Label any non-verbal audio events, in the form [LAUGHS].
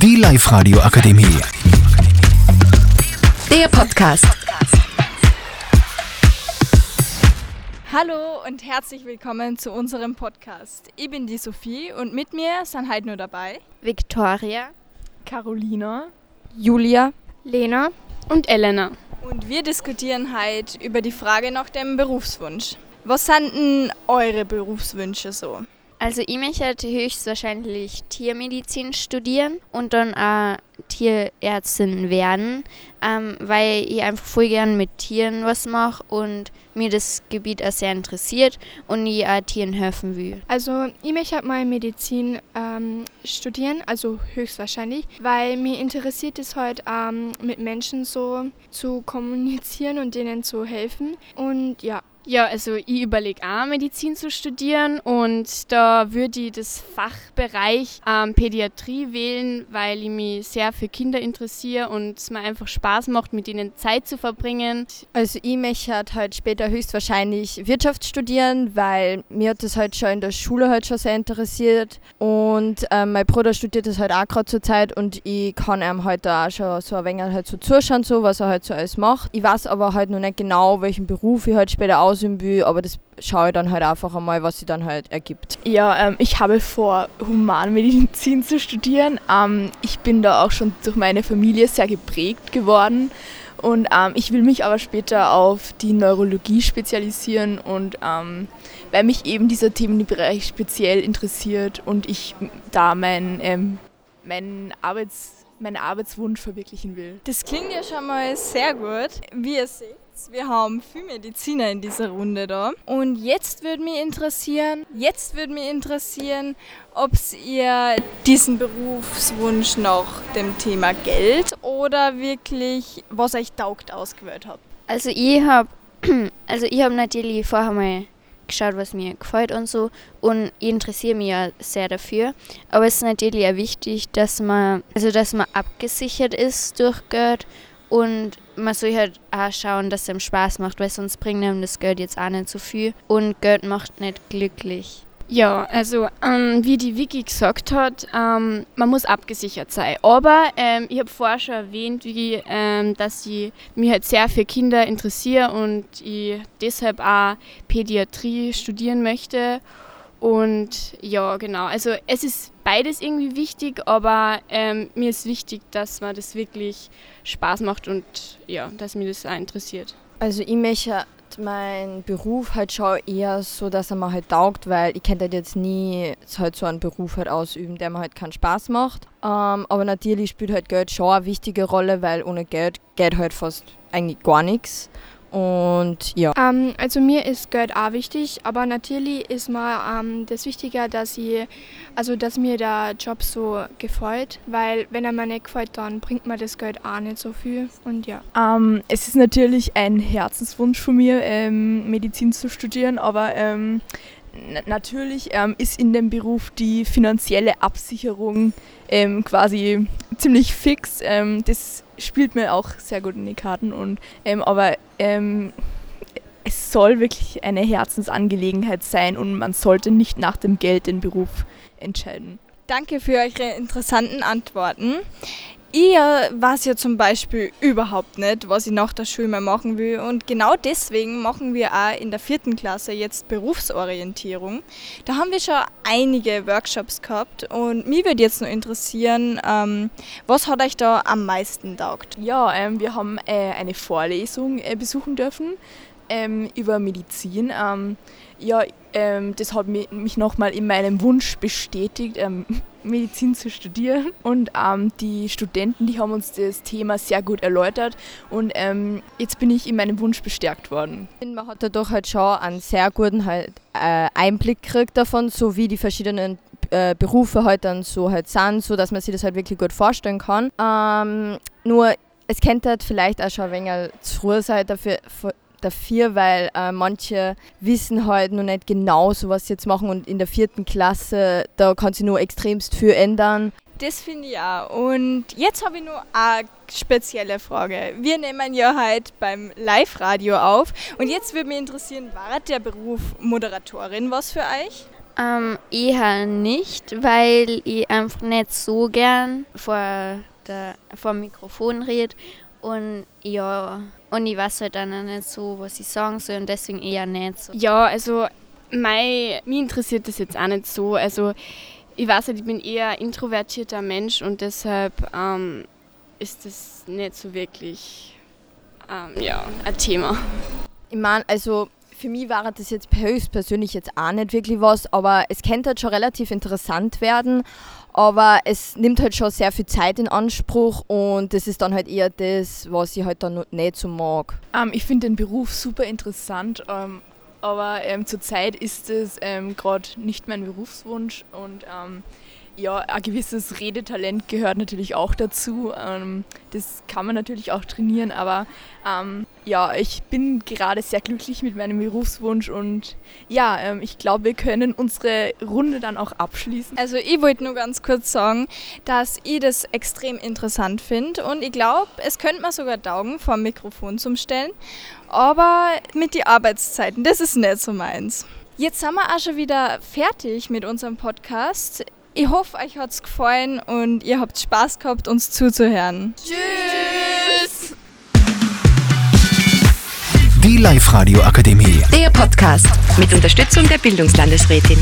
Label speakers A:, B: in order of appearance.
A: Die Live-Radio Akademie.
B: Der Podcast.
C: Hallo und herzlich willkommen zu unserem Podcast. Ich bin die Sophie und mit mir sind heute nur dabei
D: Victoria,
E: Carolina,
D: Julia,
F: Lena
E: und Elena.
C: Und wir diskutieren heute über die Frage nach dem Berufswunsch. Was sind denn eure Berufswünsche so?
D: Also ich möchte höchstwahrscheinlich Tiermedizin studieren und dann auch Tierärztin werden, ähm, weil ich einfach voll gern mit Tieren was mache und mir das Gebiet auch sehr interessiert und ich auch Tieren helfen will.
F: Also ich möchte mal Medizin ähm, studieren, also höchstwahrscheinlich, weil mir interessiert es heute ähm, mit Menschen so zu kommunizieren und denen zu helfen und ja.
E: Ja, also ich überlege auch Medizin zu studieren und da würde ich das Fachbereich ähm, Pädiatrie wählen, weil ich mich sehr für Kinder interessiere und es mir einfach Spaß macht, mit ihnen Zeit zu verbringen.
G: Also ich möchte halt später höchstwahrscheinlich Wirtschaft studieren, weil mir hat das halt schon in der Schule halt schon sehr interessiert und ähm, mein Bruder studiert das halt auch gerade zur Zeit und ich kann ihm halt auch schon so ein wenig halt so zuschauen, so, was er halt so alles macht. Ich weiß aber halt noch nicht genau, welchen Beruf ich halt später aus ausüben will, aber das schaue ich dann halt einfach einmal, was sich dann halt ergibt.
E: Ja, ähm, ich habe vor, Humanmedizin zu studieren. Ähm, ich bin da auch schon durch meine Familie sehr geprägt geworden. Und ähm, ich will mich aber später auf die Neurologie spezialisieren und ähm, weil mich eben dieser Themenbereich speziell interessiert und ich da mein, ähm, mein Arbeits, meinen Arbeitswunsch verwirklichen will.
C: Das klingt ja schon mal sehr gut. Wie ihr seht, wir haben viele Mediziner in dieser Runde da. Und jetzt würde mich interessieren, jetzt würde mich interessieren, ob ihr diesen Berufswunsch nach dem Thema Geld oder wirklich, was euch taugt, ausgewählt habt.
D: Also ich habe [CLEARS THROAT] also ich habe natürlich vorher mal geschaut, was mir gefällt und so. Und ich interessiere mich ja sehr dafür. Aber es ist natürlich auch wichtig, dass man, also dass man abgesichert ist durch Geld und man soll halt auch schauen, dass es einem Spaß macht, weil sonst bringt einem das Geld jetzt auch nicht so viel. Und Geld macht nicht glücklich.
E: Ja, also ähm, wie die Vicky gesagt hat, ähm, man muss abgesichert sein. Aber ähm, ich habe vorher schon erwähnt, wie, ähm, dass ich mich halt sehr für Kinder interessiere und ich deshalb auch Pädiatrie studieren möchte. Und ja, genau. Also es ist beides irgendwie wichtig, aber ähm, mir ist wichtig, dass man das wirklich Spaß macht und ja, dass mir das auch interessiert.
G: Also ich möchte meinen Beruf halt schon eher so, dass er mir halt taugt, weil ich könnte halt jetzt nie halt so einen Beruf halt ausüben, der mir halt keinen Spaß macht. Ähm, aber natürlich spielt halt Geld schon eine wichtige Rolle, weil ohne Geld geht halt fast eigentlich gar nichts. Und ja.
F: Ähm, also mir ist Geld auch wichtig, aber natürlich ist mir ähm, das wichtiger, dass ich, also dass mir der Job so gefällt, weil wenn er mir nicht gefällt, dann bringt mir das Geld auch nicht so viel und ja.
E: Ähm, es ist natürlich ein Herzenswunsch von mir, ähm, Medizin zu studieren, aber ähm, natürlich ähm, ist in dem Beruf die finanzielle Absicherung quasi ziemlich fix. das spielt mir auch sehr gut in die Karten. Und, ähm, aber ähm, es soll wirklich eine Herzensangelegenheit sein und man sollte nicht nach dem Geld den Beruf entscheiden.
C: Danke für eure interessanten Antworten. Ihr weiß ja zum Beispiel überhaupt nicht, was ich nach der Schule mal machen will. Und genau deswegen machen wir auch in der vierten Klasse jetzt Berufsorientierung. Da haben wir schon einige Workshops gehabt und mich würde jetzt nur interessieren, ähm, was hat euch da am meisten taugt?
E: Ja, ähm, wir haben äh, eine Vorlesung äh, besuchen dürfen ähm, über Medizin. Ähm, ja, ähm, das hat mich, nochmal in meinem Wunsch bestätigt, ähm, [LAUGHS] Medizin zu studieren. Und ähm, die Studenten, die haben uns das Thema sehr gut erläutert und ähm, jetzt bin ich in meinem Wunsch bestärkt worden.
G: Man hat dadurch halt schon einen sehr guten halt, äh, Einblick gekriegt davon, so wie die verschiedenen äh, Berufe halt dann so halt sind, so dass man sich das halt wirklich gut vorstellen kann. Nur es könnte halt vielleicht auch schon ein wenig zu früh sein dafür, dafür, weil äh, manche wissen halt noch nicht genau, so was sie jetzt machen und in der vierten Klasse, da kann sich nur extremst viel ändern.
C: Das finde ich auch. Und jetzt habe ich nur eine spezielle Frage. Wir nehmen ja heute beim Live-Radio auf und jetzt würde mich interessieren, war der Beruf Moderatorin was für euch?
D: Ähm, eher nicht, weil ich einfach nicht so gern vor, der, vor dem Mikrofon rede. Und ja, und ich weiß halt dann auch nicht so, was ich sagen soll und deswegen eher nicht so.
E: Ja, also mei, mich interessiert das jetzt auch nicht so. Also ich weiß halt, ich bin eher ein introvertierter Mensch und deshalb ähm, ist das nicht so wirklich ähm, ja, ein Thema.
G: Ich meine, also für mich war das jetzt höchstpersönlich jetzt auch nicht wirklich was, aber es könnte halt schon relativ interessant werden. Aber es nimmt halt schon sehr viel Zeit in Anspruch und das ist dann halt eher das, was ich halt dann nicht so mag.
B: Ähm, ich finde den Beruf super interessant, ähm, aber ähm, zurzeit ist es ähm, gerade nicht mein Berufswunsch und ähm, ja, ein gewisses Redetalent gehört natürlich auch dazu. Ähm, das kann man natürlich auch trainieren, aber ähm, ja, ich bin gerade sehr glücklich mit meinem Berufswunsch und ja, ähm, ich glaube, wir können unsere Runde dann auch abschließen.
C: Also ich wollte nur ganz kurz sagen, dass ich das extrem interessant finde und ich glaube, es könnte man sogar taugen, vor dem Mikrofon zum Stellen, aber mit den Arbeitszeiten, das ist nicht so meins. Jetzt sind wir auch schon wieder fertig mit unserem Podcast. Ich hoffe, euch hat es gefallen und ihr habt Spaß gehabt, uns zuzuhören.
B: Tschüss!
A: Die Live-Radio Akademie.
H: Der Podcast mit Unterstützung der Bildungslandesrätin.